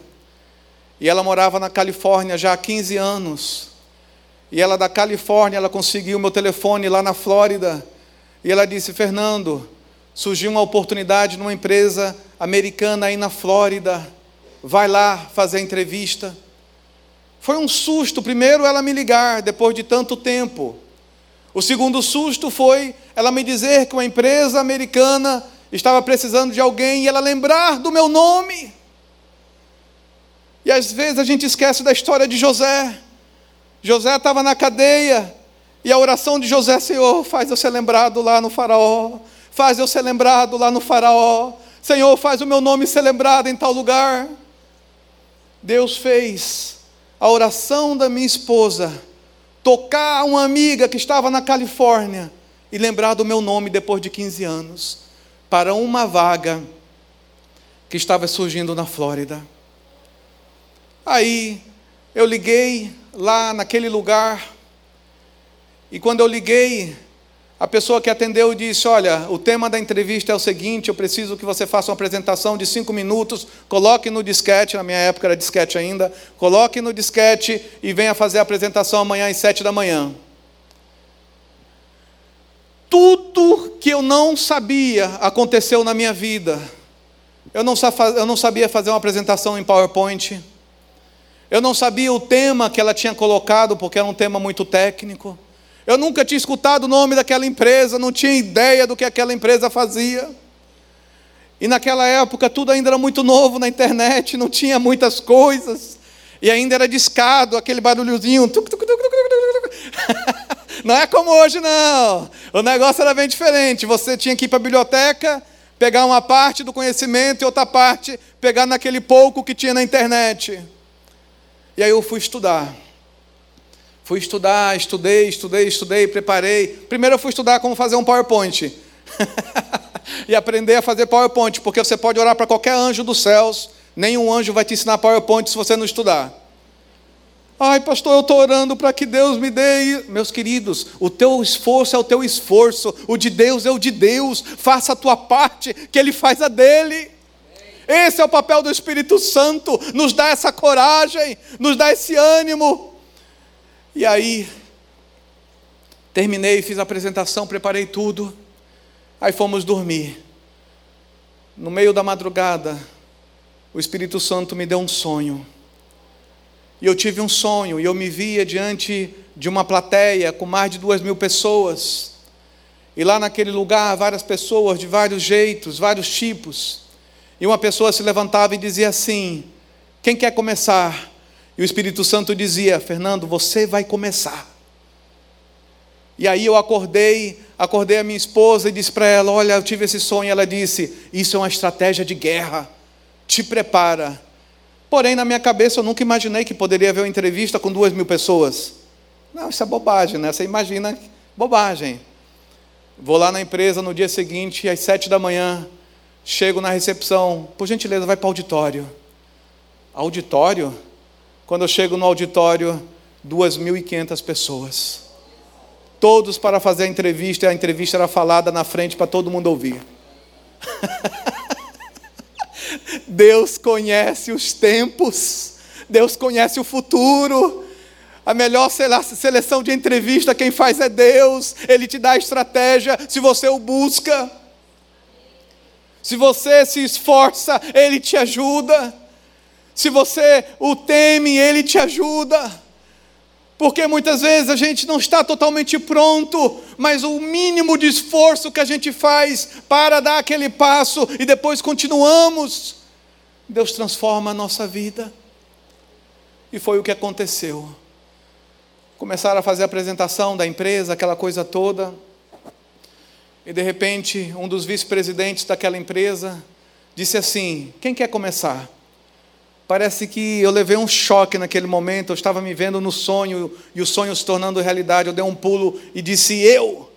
E ela morava na Califórnia já há 15 anos. E ela da Califórnia, ela conseguiu meu telefone lá na Flórida. E ela disse: Fernando, surgiu uma oportunidade numa empresa americana aí na Flórida. Vai lá fazer a entrevista. Foi um susto, primeiro ela me ligar, depois de tanto tempo. O segundo susto foi ela me dizer que uma empresa americana estava precisando de alguém e ela lembrar do meu nome. E às vezes a gente esquece da história de José. José estava na cadeia, e a oração de José, Senhor, faz eu ser lembrado lá no Faraó, faz eu ser lembrado lá no Faraó, Senhor, faz o meu nome ser lembrado em tal lugar. Deus fez a oração da minha esposa tocar uma amiga que estava na Califórnia e lembrar do meu nome depois de 15 anos, para uma vaga que estava surgindo na Flórida. Aí eu liguei lá naquele lugar, e quando eu liguei, a pessoa que atendeu disse: Olha, o tema da entrevista é o seguinte: eu preciso que você faça uma apresentação de cinco minutos, coloque no disquete, na minha época era disquete ainda, coloque no disquete e venha fazer a apresentação amanhã às sete da manhã. Tudo que eu não sabia aconteceu na minha vida. Eu não, eu não sabia fazer uma apresentação em PowerPoint. Eu não sabia o tema que ela tinha colocado, porque era um tema muito técnico. Eu nunca tinha escutado o nome daquela empresa, não tinha ideia do que aquela empresa fazia. E naquela época tudo ainda era muito novo na internet, não tinha muitas coisas. E ainda era discado, aquele barulhozinho. [LAUGHS] Não é como hoje, não. O negócio era bem diferente. Você tinha que ir para a biblioteca, pegar uma parte do conhecimento e outra parte pegar naquele pouco que tinha na internet. E aí eu fui estudar. Fui estudar, estudei, estudei, estudei, preparei. Primeiro eu fui estudar como fazer um PowerPoint. [LAUGHS] e aprender a fazer PowerPoint, porque você pode orar para qualquer anjo dos céus, nenhum anjo vai te ensinar PowerPoint se você não estudar. Ai, pastor, eu estou orando para que Deus me dê. Meus queridos, o teu esforço é o teu esforço, o de Deus é o de Deus. Faça a tua parte, que Ele faz a dele. Esse é o papel do Espírito Santo, nos dá essa coragem, nos dá esse ânimo. E aí, terminei, fiz a apresentação, preparei tudo. Aí fomos dormir. No meio da madrugada, o Espírito Santo me deu um sonho. E eu tive um sonho, e eu me via diante de uma plateia com mais de duas mil pessoas. E lá naquele lugar, várias pessoas de vários jeitos, vários tipos. E uma pessoa se levantava e dizia assim: Quem quer começar? E o Espírito Santo dizia: Fernando, você vai começar. E aí eu acordei, acordei a minha esposa e disse para ela: Olha, eu tive esse sonho. Ela disse: Isso é uma estratégia de guerra. Te prepara. Porém, na minha cabeça, eu nunca imaginei que poderia haver uma entrevista com duas mil pessoas. Não, isso é bobagem, né? Você imagina bobagem. Vou lá na empresa no dia seguinte, às sete da manhã, Chego na recepção, por gentileza, vai para o auditório. Auditório? Quando eu chego no auditório, 2.500 pessoas. Todos para fazer a entrevista, e a entrevista era falada na frente para todo mundo ouvir. [LAUGHS] Deus conhece os tempos, Deus conhece o futuro. A melhor seleção de entrevista quem faz é Deus, Ele te dá a estratégia se você o busca. Se você se esforça, Ele te ajuda. Se você o teme, Ele te ajuda. Porque muitas vezes a gente não está totalmente pronto, mas o mínimo de esforço que a gente faz para dar aquele passo e depois continuamos, Deus transforma a nossa vida. E foi o que aconteceu. Começaram a fazer a apresentação da empresa, aquela coisa toda. E de repente, um dos vice-presidentes daquela empresa disse assim: Quem quer começar? Parece que eu levei um choque naquele momento. Eu estava me vendo no sonho e o sonho se tornando realidade. Eu dei um pulo e disse: Eu.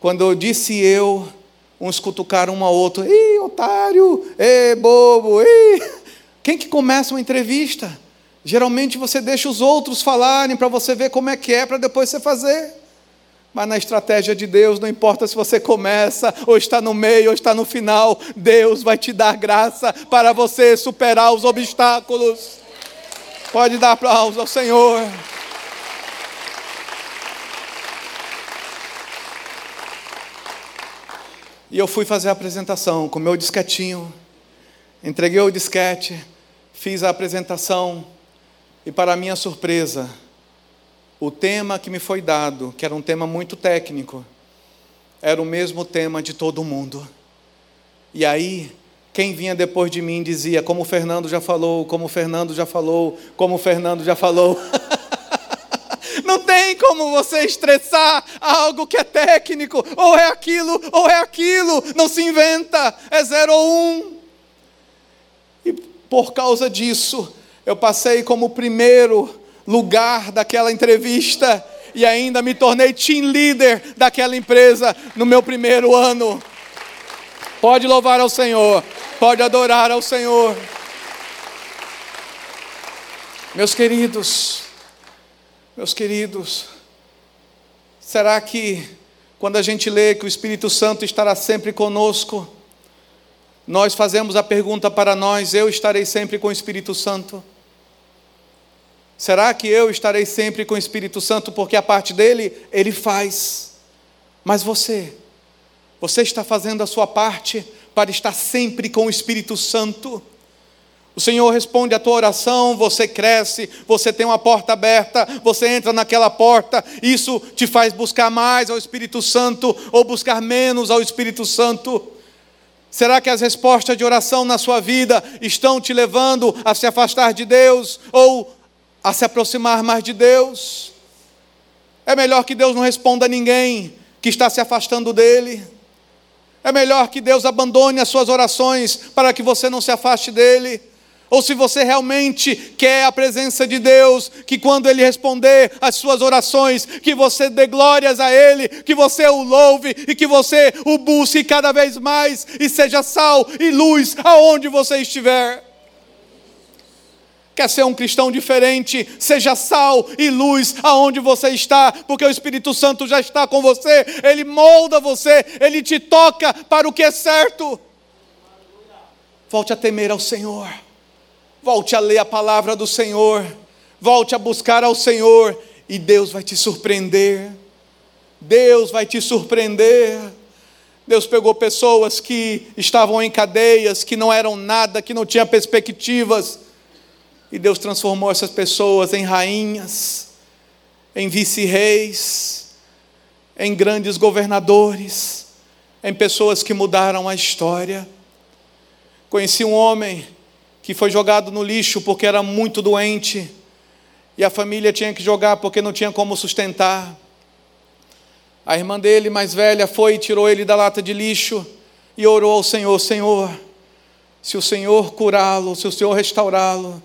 Quando eu disse eu, uns cutucaram um ao outro: Ih, otário! Ê, bobo! Ih. Quem que começa uma entrevista? Geralmente você deixa os outros falarem para você ver como é que é, para depois você fazer. Mas na estratégia de Deus, não importa se você começa, ou está no meio, ou está no final, Deus vai te dar graça para você superar os obstáculos. Pode dar aplausos ao Senhor. E eu fui fazer a apresentação com meu disquetinho. Entreguei o disquete, fiz a apresentação e, para minha surpresa, o tema que me foi dado, que era um tema muito técnico, era o mesmo tema de todo mundo. E aí, quem vinha depois de mim dizia, como o Fernando já falou, como o Fernando já falou, como o Fernando já falou. [LAUGHS] Não tem como você estressar algo que é técnico, ou é aquilo, ou é aquilo, não se inventa, é zero ou um. E por causa disso, eu passei como primeiro lugar daquela entrevista e ainda me tornei team leader daquela empresa no meu primeiro ano. Pode louvar ao Senhor, pode adorar ao Senhor. Meus queridos, meus queridos, será que quando a gente lê que o Espírito Santo estará sempre conosco, nós fazemos a pergunta para nós: eu estarei sempre com o Espírito Santo? Será que eu estarei sempre com o Espírito Santo porque a parte dele ele faz? Mas você, você está fazendo a sua parte para estar sempre com o Espírito Santo? O Senhor responde a tua oração, você cresce, você tem uma porta aberta, você entra naquela porta, isso te faz buscar mais ao Espírito Santo ou buscar menos ao Espírito Santo? Será que as respostas de oração na sua vida estão te levando a se afastar de Deus ou a se aproximar mais de Deus. É melhor que Deus não responda a ninguém que está se afastando dele. É melhor que Deus abandone as suas orações para que você não se afaste dele. Ou se você realmente quer a presença de Deus, que quando Ele responder às suas orações, que você dê glórias a Ele, que você o louve e que você o busque cada vez mais e seja sal e luz aonde você estiver. Quer ser um cristão diferente? Seja sal e luz aonde você está, porque o Espírito Santo já está com você, ele molda você, ele te toca para o que é certo. Volte a temer ao Senhor, volte a ler a palavra do Senhor, volte a buscar ao Senhor, e Deus vai te surpreender. Deus vai te surpreender. Deus pegou pessoas que estavam em cadeias, que não eram nada, que não tinham perspectivas e Deus transformou essas pessoas em rainhas, em vice-reis, em grandes governadores, em pessoas que mudaram a história. Conheci um homem que foi jogado no lixo porque era muito doente e a família tinha que jogar porque não tinha como sustentar. A irmã dele, mais velha, foi e tirou ele da lata de lixo e orou ao Senhor: Senhor, se o Senhor curá-lo, se o Senhor restaurá-lo,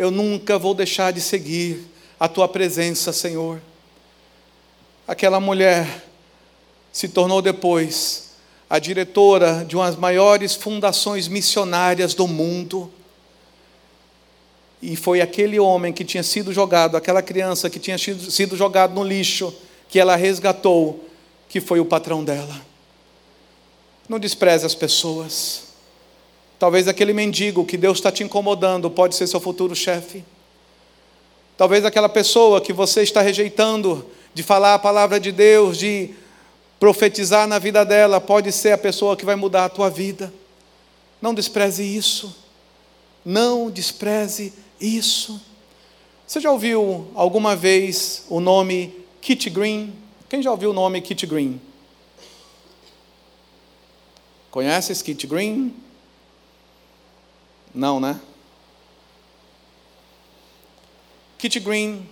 eu nunca vou deixar de seguir a tua presença, Senhor. Aquela mulher se tornou depois a diretora de uma das maiores fundações missionárias do mundo. E foi aquele homem que tinha sido jogado, aquela criança que tinha sido jogado no lixo, que ela resgatou, que foi o patrão dela. Não despreze as pessoas. Talvez aquele mendigo que Deus está te incomodando pode ser seu futuro chefe. Talvez aquela pessoa que você está rejeitando de falar a palavra de Deus, de profetizar na vida dela, pode ser a pessoa que vai mudar a tua vida. Não despreze isso. Não despreze isso. Você já ouviu alguma vez o nome Kit Green? Quem já ouviu o nome Kit Green? Conhece Kit Green? Não, né? Kit Green,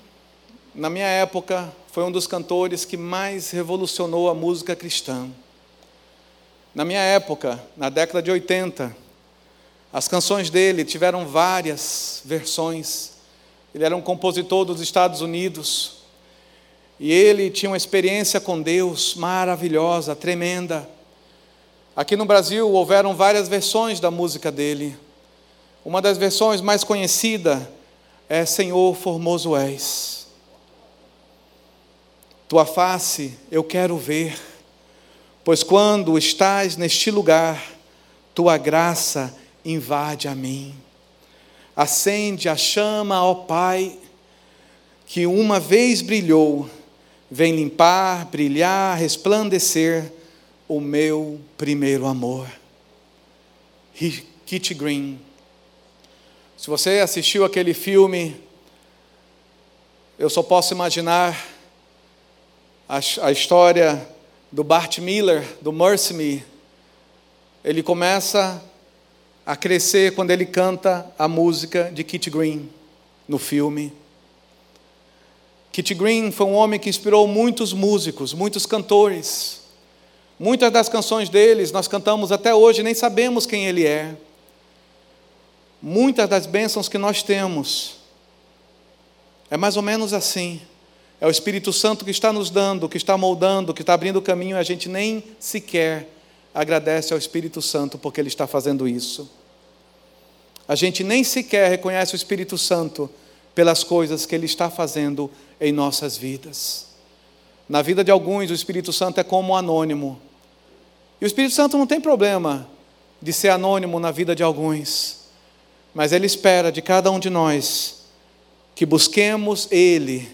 na minha época, foi um dos cantores que mais revolucionou a música cristã. Na minha época, na década de 80, as canções dele tiveram várias versões. Ele era um compositor dos Estados Unidos. E ele tinha uma experiência com Deus maravilhosa, tremenda. Aqui no Brasil houveram várias versões da música dele. Uma das versões mais conhecidas é Senhor Formoso És. tua face eu quero ver, pois quando estás neste lugar, tua graça invade a mim. Acende a chama, ó Pai, que uma vez brilhou, vem limpar, brilhar, resplandecer o meu primeiro amor. Kitty Green. Se você assistiu aquele filme, eu só posso imaginar a, a história do Bart Miller, do Mercy Me. Ele começa a crescer quando ele canta a música de Kitty Green no filme. Kitty Green foi um homem que inspirou muitos músicos, muitos cantores. Muitas das canções deles nós cantamos até hoje, nem sabemos quem ele é. Muitas das bênçãos que nós temos é mais ou menos assim. É o Espírito Santo que está nos dando, que está moldando, que está abrindo o caminho e a gente nem sequer agradece ao Espírito Santo porque ele está fazendo isso. A gente nem sequer reconhece o Espírito Santo pelas coisas que ele está fazendo em nossas vidas. Na vida de alguns, o Espírito Santo é como um anônimo. E o Espírito Santo não tem problema de ser anônimo na vida de alguns, mas ele espera de cada um de nós que busquemos ele,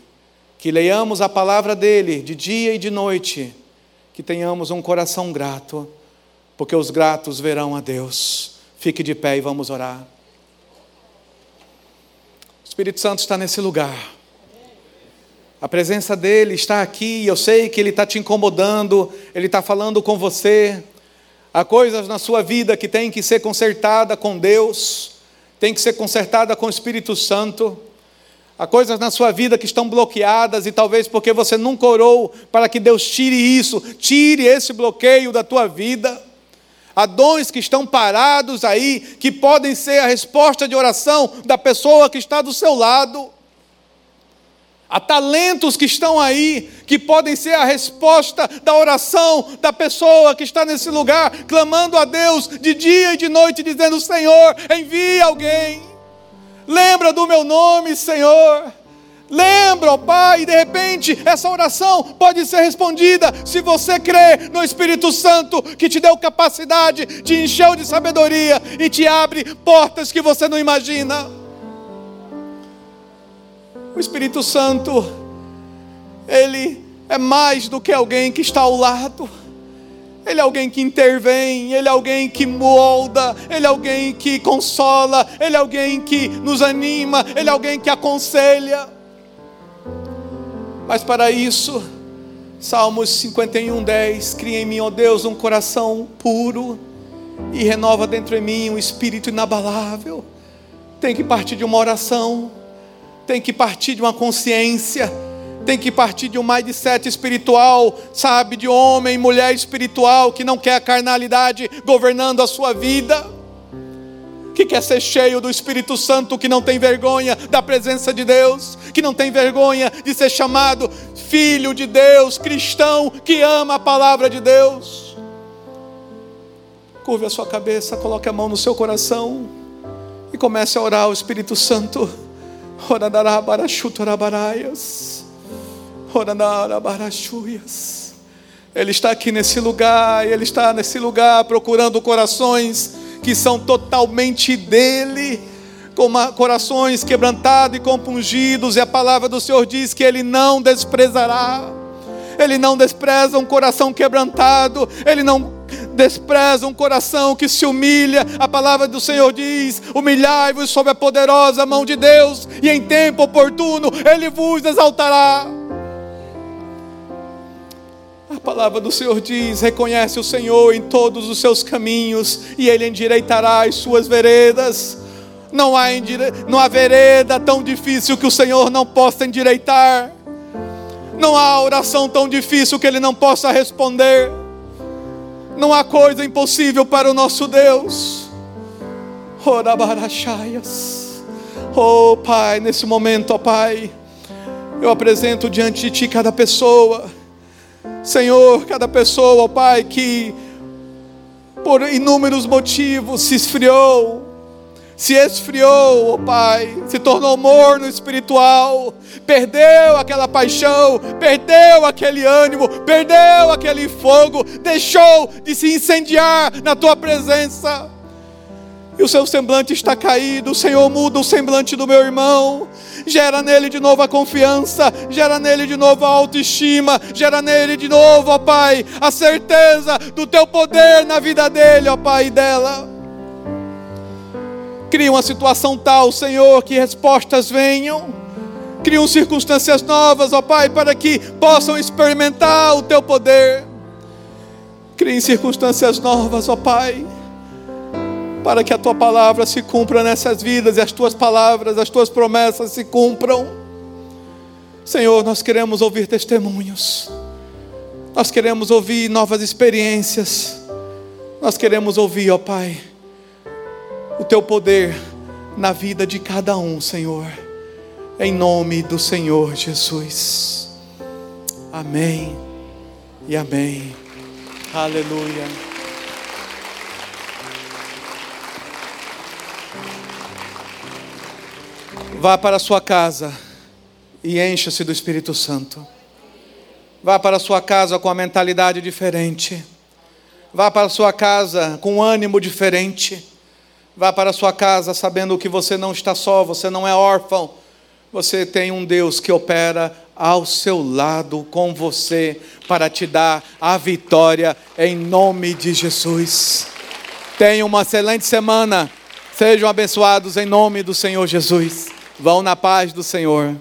que leiamos a palavra dele de dia e de noite, que tenhamos um coração grato, porque os gratos verão a Deus. Fique de pé e vamos orar. O Espírito Santo está nesse lugar. A presença dele está aqui, eu sei que ele está te incomodando, ele está falando com você. Há coisas na sua vida que tem que ser consertada com Deus, tem que ser consertada com o Espírito Santo. Há coisas na sua vida que estão bloqueadas e talvez porque você nunca orou para que Deus tire isso, tire esse bloqueio da tua vida. Há dons que estão parados aí, que podem ser a resposta de oração da pessoa que está do seu lado. Há talentos que estão aí, que podem ser a resposta da oração da pessoa que está nesse lugar, clamando a Deus de dia e de noite, dizendo: Senhor, envie alguém. Lembra do meu nome, Senhor. Lembra, ó Pai, e de repente essa oração pode ser respondida se você crê no Espírito Santo que te deu capacidade, te encheu de sabedoria e te abre portas que você não imagina. O Espírito Santo, ele é mais do que alguém que está ao lado. Ele é alguém que intervém, Ele é alguém que molda, Ele é alguém que consola, Ele é alguém que nos anima, Ele é alguém que aconselha. Mas para isso, Salmos 51, 10: Cria em mim, ó Deus, um coração puro e renova dentro de mim um espírito inabalável. Tem que partir de uma oração tem que partir de uma consciência, tem que partir de um mindset espiritual, sabe, de homem, mulher espiritual que não quer a carnalidade governando a sua vida, que quer ser cheio do Espírito Santo, que não tem vergonha da presença de Deus, que não tem vergonha de ser chamado filho de Deus, cristão que ama a palavra de Deus. Curve a sua cabeça, coloque a mão no seu coração e comece a orar ao Espírito Santo. Ele está aqui nesse lugar, ele está nesse lugar procurando corações que são totalmente dele, corações quebrantados e compungidos, e a palavra do Senhor diz que ele não desprezará. Ele não despreza um coração quebrantado, ele não despreza um coração que se humilha. A palavra do Senhor diz: humilhai-vos sob a poderosa mão de Deus, e em tempo oportuno Ele vos exaltará. A palavra do Senhor diz: reconhece o Senhor em todos os seus caminhos, e Ele endireitará as suas veredas. Não há, endire... não há vereda tão difícil que o Senhor não possa endireitar. Não há oração tão difícil que Ele não possa responder. Não há coisa impossível para o nosso Deus. Oh Pai, nesse momento, ó oh, Pai, eu apresento diante de Ti cada pessoa. Senhor, cada pessoa, ó oh, Pai, que por inúmeros motivos se esfriou, se esfriou, ó oh Pai, se tornou morno espiritual, perdeu aquela paixão, perdeu aquele ânimo, perdeu aquele fogo, deixou de se incendiar na tua presença e o seu semblante está caído, o Senhor muda o semblante do meu irmão, gera nele de novo a confiança, gera nele de novo a autoestima, gera nele de novo, ó Pai, a certeza do teu poder na vida dele, ó Pai, e dela. Cria uma situação tal, Senhor, que respostas venham. Criam circunstâncias novas, ó Pai, para que possam experimentar o teu poder. Criem circunstâncias novas, ó Pai para que a tua palavra se cumpra nessas vidas e as tuas palavras, as tuas promessas se cumpram. Senhor, nós queremos ouvir testemunhos, nós queremos ouvir novas experiências, nós queremos ouvir, ó Pai, o teu poder na vida de cada um, Senhor, em nome do Senhor Jesus. Amém e amém. Aleluia. Vá para a sua casa e encha-se do Espírito Santo. Vá para a sua casa com a mentalidade diferente. Vá para a sua casa com um ânimo diferente. Vá para a sua casa sabendo que você não está só, você não é órfão. Você tem um Deus que opera ao seu lado com você para te dar a vitória em nome de Jesus. Tenha uma excelente semana. Sejam abençoados em nome do Senhor Jesus. Vão na paz do Senhor.